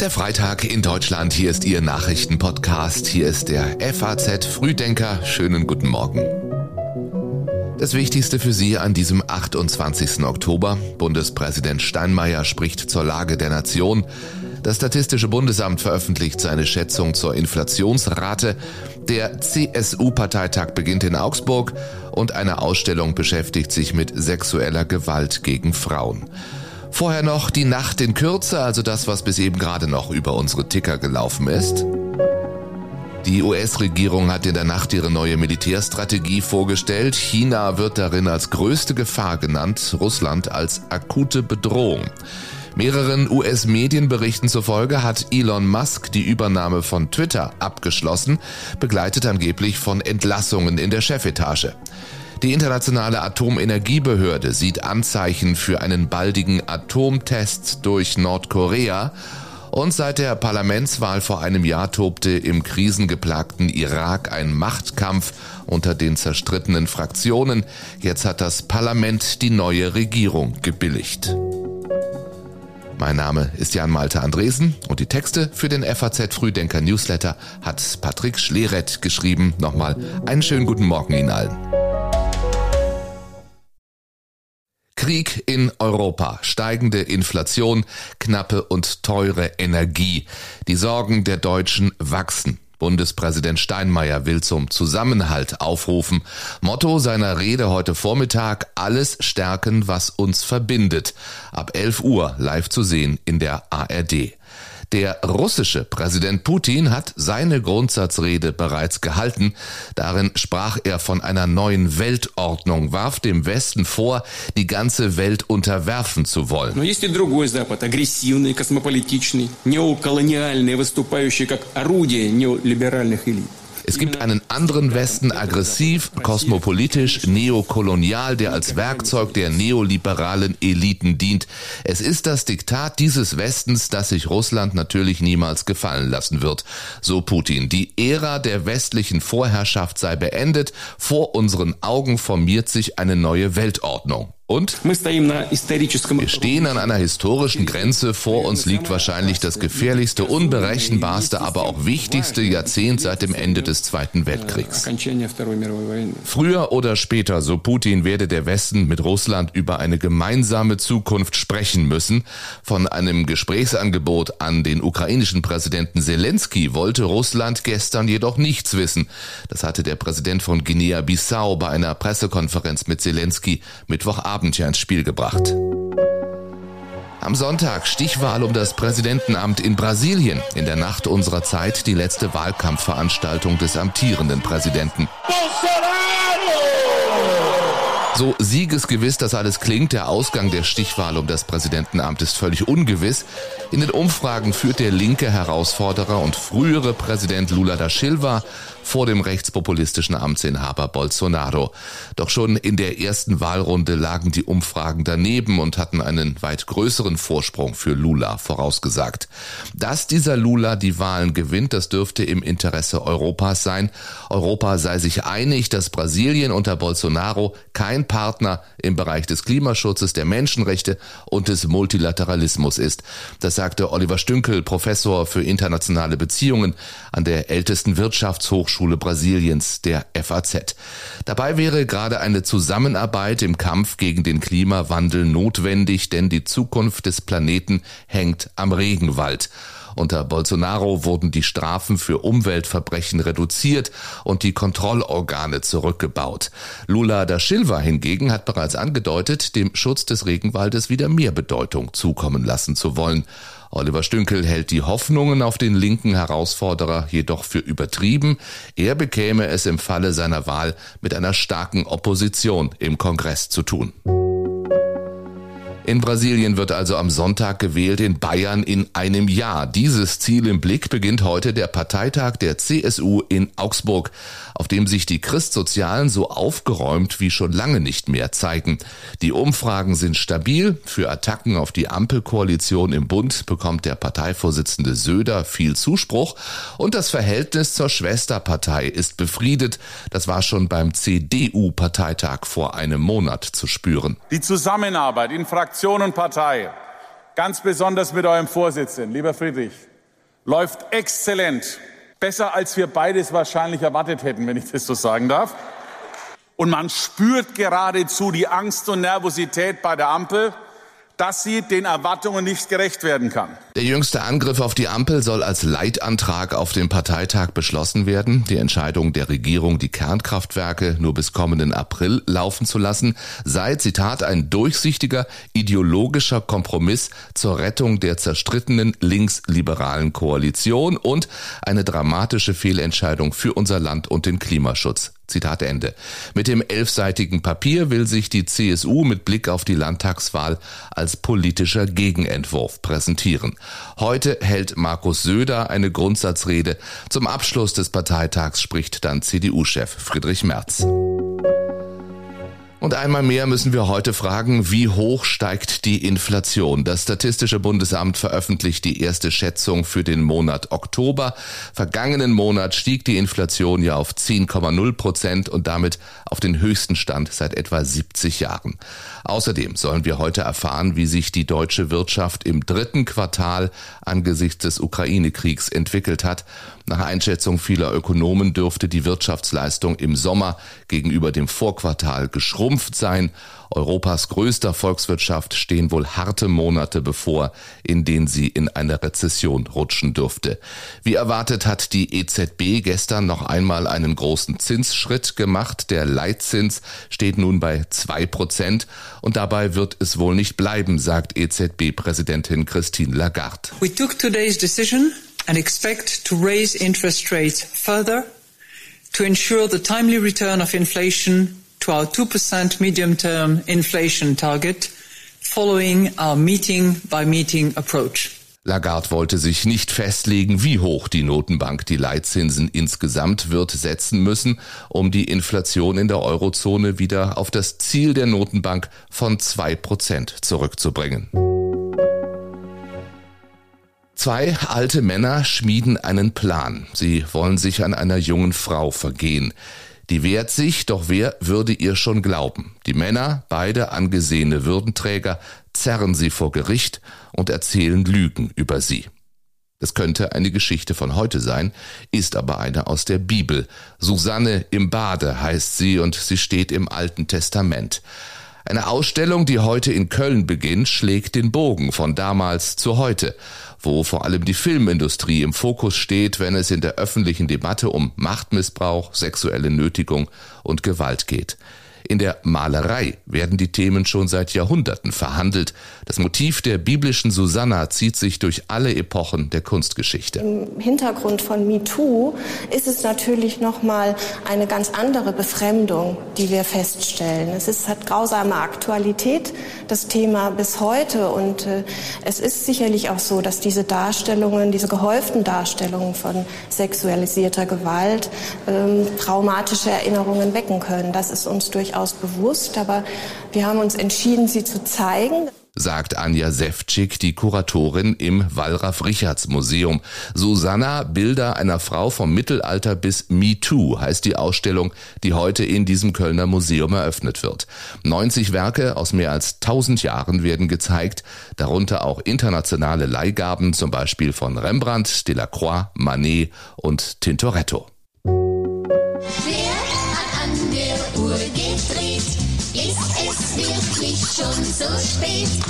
Der Freitag in Deutschland. Hier ist Ihr Nachrichtenpodcast. Hier ist der FAZ Frühdenker. Schönen guten Morgen. Das Wichtigste für Sie an diesem 28. Oktober. Bundespräsident Steinmeier spricht zur Lage der Nation. Das Statistische Bundesamt veröffentlicht seine Schätzung zur Inflationsrate. Der CSU-Parteitag beginnt in Augsburg und eine Ausstellung beschäftigt sich mit sexueller Gewalt gegen Frauen. Vorher noch die Nacht in Kürze, also das, was bis eben gerade noch über unsere Ticker gelaufen ist. Die US-Regierung hat in der Nacht ihre neue Militärstrategie vorgestellt. China wird darin als größte Gefahr genannt, Russland als akute Bedrohung. Mehreren US-Medienberichten zufolge hat Elon Musk die Übernahme von Twitter abgeschlossen, begleitet angeblich von Entlassungen in der Chefetage. Die internationale Atomenergiebehörde sieht Anzeichen für einen baldigen Atomtest durch Nordkorea und seit der Parlamentswahl vor einem Jahr tobte im krisengeplagten Irak ein Machtkampf unter den zerstrittenen Fraktionen. Jetzt hat das Parlament die neue Regierung gebilligt. Mein Name ist Jan Malte Andresen und die Texte für den FAZ Frühdenker Newsletter hat Patrick Schleret geschrieben. Nochmal einen schönen guten Morgen Ihnen allen. Krieg in Europa, steigende Inflation, knappe und teure Energie. Die Sorgen der Deutschen wachsen. Bundespräsident Steinmeier will zum Zusammenhalt aufrufen. Motto seiner Rede heute Vormittag, alles stärken, was uns verbindet. Ab 11 Uhr live zu sehen in der ARD. Der russische Präsident Putin hat seine Grundsatzrede bereits gehalten. Darin sprach er von einer neuen Weltordnung, warf dem Westen vor, die ganze Welt unterwerfen zu wollen. Но есть и другой Запад, es gibt einen anderen Westen, aggressiv, kosmopolitisch, neokolonial, der als Werkzeug der neoliberalen Eliten dient. Es ist das Diktat dieses Westens, das sich Russland natürlich niemals gefallen lassen wird. So Putin. Die Ära der westlichen Vorherrschaft sei beendet. Vor unseren Augen formiert sich eine neue Weltordnung. Und wir stehen an einer historischen Grenze. Vor uns liegt wahrscheinlich das gefährlichste, unberechenbarste, aber auch wichtigste Jahrzehnt seit dem Ende des Zweiten Weltkriegs. Früher oder später, so Putin, werde der Westen mit Russland über eine gemeinsame Zukunft sprechen müssen. Von einem Gesprächsangebot an den ukrainischen Präsidenten Zelensky wollte Russland gestern jedoch nichts wissen. Das hatte der Präsident von Guinea-Bissau bei einer Pressekonferenz mit Zelensky Mittwochabend Abend ja ins Spiel gebracht. Am Sonntag Stichwahl um das Präsidentenamt in Brasilien. In der Nacht unserer Zeit die letzte Wahlkampfveranstaltung des amtierenden Präsidenten. So siegesgewiss das alles klingt, der Ausgang der Stichwahl um das Präsidentenamt ist völlig ungewiss. In den Umfragen führt der linke Herausforderer und frühere Präsident Lula da Silva vor dem rechtspopulistischen Amtsinhaber Bolsonaro. Doch schon in der ersten Wahlrunde lagen die Umfragen daneben und hatten einen weit größeren Vorsprung für Lula vorausgesagt. Dass dieser Lula die Wahlen gewinnt, das dürfte im Interesse Europas sein. Europa sei sich einig, dass Brasilien unter Bolsonaro kein Partner im Bereich des Klimaschutzes, der Menschenrechte und des Multilateralismus ist. Das sagte Oliver Stünkel, Professor für internationale Beziehungen an der ältesten Wirtschaftshochschule Hochschule Brasiliens, der FAZ. Dabei wäre gerade eine Zusammenarbeit im Kampf gegen den Klimawandel notwendig, denn die Zukunft des Planeten hängt am Regenwald. Unter Bolsonaro wurden die Strafen für Umweltverbrechen reduziert und die Kontrollorgane zurückgebaut. Lula da Silva hingegen hat bereits angedeutet, dem Schutz des Regenwaldes wieder mehr Bedeutung zukommen lassen zu wollen. Oliver Stünkel hält die Hoffnungen auf den linken Herausforderer jedoch für übertrieben. Er bekäme es im Falle seiner Wahl mit einer starken Opposition im Kongress zu tun. In Brasilien wird also am Sonntag gewählt, in Bayern in einem Jahr. Dieses Ziel im Blick beginnt heute der Parteitag der CSU in Augsburg, auf dem sich die Christsozialen so aufgeräumt wie schon lange nicht mehr zeigen. Die Umfragen sind stabil. Für Attacken auf die Ampelkoalition im Bund bekommt der Parteivorsitzende Söder viel Zuspruch und das Verhältnis zur Schwesterpartei ist befriedet. Das war schon beim CDU-Parteitag vor einem Monat zu spüren. Die Zusammenarbeit in Fraktion Fraktion und Partei ganz besonders mit eurem Vorsitzenden, lieber Friedrich, läuft exzellent. Besser als wir beides wahrscheinlich erwartet hätten, wenn ich das so sagen darf. Und man spürt geradezu die Angst und Nervosität bei der Ampel dass sie den Erwartungen nicht gerecht werden kann. Der jüngste Angriff auf die Ampel soll als Leitantrag auf dem Parteitag beschlossen werden. Die Entscheidung der Regierung, die Kernkraftwerke nur bis kommenden April laufen zu lassen, sei, Zitat, ein durchsichtiger ideologischer Kompromiss zur Rettung der zerstrittenen linksliberalen Koalition und eine dramatische Fehlentscheidung für unser Land und den Klimaschutz. Zitat Ende. Mit dem elfseitigen Papier will sich die CSU mit Blick auf die Landtagswahl als politischer Gegenentwurf präsentieren. Heute hält Markus Söder eine Grundsatzrede. Zum Abschluss des Parteitags spricht dann CDU-Chef Friedrich Merz. Und einmal mehr müssen wir heute fragen, wie hoch steigt die Inflation? Das Statistische Bundesamt veröffentlicht die erste Schätzung für den Monat Oktober. Vergangenen Monat stieg die Inflation ja auf 10,0 Prozent und damit auf den höchsten Stand seit etwa 70 Jahren. Außerdem sollen wir heute erfahren, wie sich die deutsche Wirtschaft im dritten Quartal angesichts des Ukraine-Kriegs entwickelt hat. Nach Einschätzung vieler Ökonomen dürfte die Wirtschaftsleistung im Sommer gegenüber dem Vorquartal geschrumpft sein. Europas größter Volkswirtschaft stehen wohl harte Monate bevor, in denen sie in eine Rezession rutschen dürfte. Wie erwartet hat die EZB gestern noch einmal einen großen Zinsschritt gemacht. Der Leitzins steht nun bei zwei Prozent und dabei wird es wohl nicht bleiben, sagt EZB-Präsidentin Christine Lagarde. We took today's decision and expect to raise interest rates further to ensure the timely return of inflation to our 2% medium-term inflation target following our meeting-by-meeting -meeting approach. Lagarde wollte sich nicht festlegen, wie hoch die Notenbank die Leitzinsen insgesamt wird setzen müssen, um die Inflation in der Eurozone wieder auf das Ziel der Notenbank von zwei Prozent zurückzubringen. Zwei alte Männer schmieden einen Plan. Sie wollen sich an einer jungen Frau vergehen. Die wehrt sich, doch wer würde ihr schon glauben? Die Männer, beide angesehene Würdenträger, zerren sie vor Gericht und erzählen Lügen über sie. Das könnte eine Geschichte von heute sein, ist aber eine aus der Bibel. Susanne im Bade heißt sie und sie steht im Alten Testament. Eine Ausstellung, die heute in Köln beginnt, schlägt den Bogen von damals zu heute, wo vor allem die Filmindustrie im Fokus steht, wenn es in der öffentlichen Debatte um Machtmissbrauch, sexuelle Nötigung und Gewalt geht. In der Malerei werden die Themen schon seit Jahrhunderten verhandelt. Das Motiv der biblischen Susanna zieht sich durch alle Epochen der Kunstgeschichte. Im Hintergrund von MeToo ist es natürlich noch mal eine ganz andere Befremdung, die wir feststellen. Es ist, hat grausame Aktualität, das Thema bis heute. Und äh, es ist sicherlich auch so, dass diese Darstellungen, diese gehäuften Darstellungen von sexualisierter Gewalt ähm, traumatische Erinnerungen wecken können. Das ist uns durchaus durchaus bewusst, aber wir haben uns entschieden, sie zu zeigen sagt Anja Sefcik, die Kuratorin im Wallraf-Richards-Museum. Susanna, Bilder einer Frau vom Mittelalter bis MeToo heißt die Ausstellung, die heute in diesem Kölner Museum eröffnet wird. 90 Werke aus mehr als 1000 Jahren werden gezeigt, darunter auch internationale Leihgaben, zum Beispiel von Rembrandt, Delacroix, Manet und Tintoretto.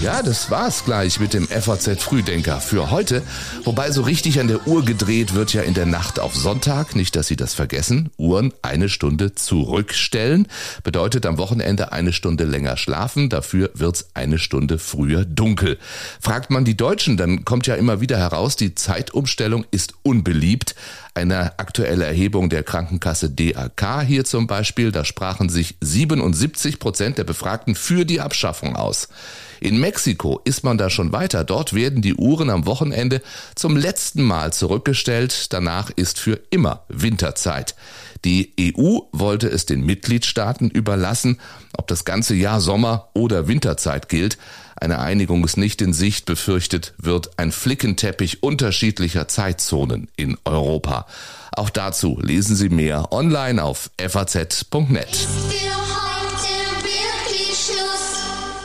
Ja, das war's gleich mit dem FAZ Frühdenker für heute. Wobei so richtig an der Uhr gedreht wird ja in der Nacht auf Sonntag. Nicht, dass Sie das vergessen. Uhren eine Stunde zurückstellen. Bedeutet am Wochenende eine Stunde länger schlafen. Dafür wird's eine Stunde früher dunkel. Fragt man die Deutschen, dann kommt ja immer wieder heraus, die Zeitumstellung ist unbeliebt. Eine aktuelle Erhebung der Krankenkasse DAK hier zum Beispiel, da sprachen sich 77 Prozent der Befragten für die Abschaffung aus. In Mexiko ist man da schon weiter. Dort werden die Uhren am Wochenende zum letzten Mal zurückgestellt. Danach ist für immer Winterzeit. Die EU wollte es den Mitgliedstaaten überlassen, ob das ganze Jahr Sommer oder Winterzeit gilt. Eine Einigung ist nicht in Sicht, befürchtet wird ein Flickenteppich unterschiedlicher Zeitzonen in Europa. Auch dazu lesen Sie mehr online auf faz.net.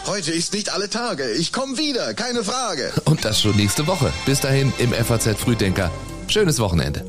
Heute ist nicht alle Tage. Ich komme wieder, keine Frage. Und das schon nächste Woche. Bis dahin im FAZ Frühdenker. Schönes Wochenende.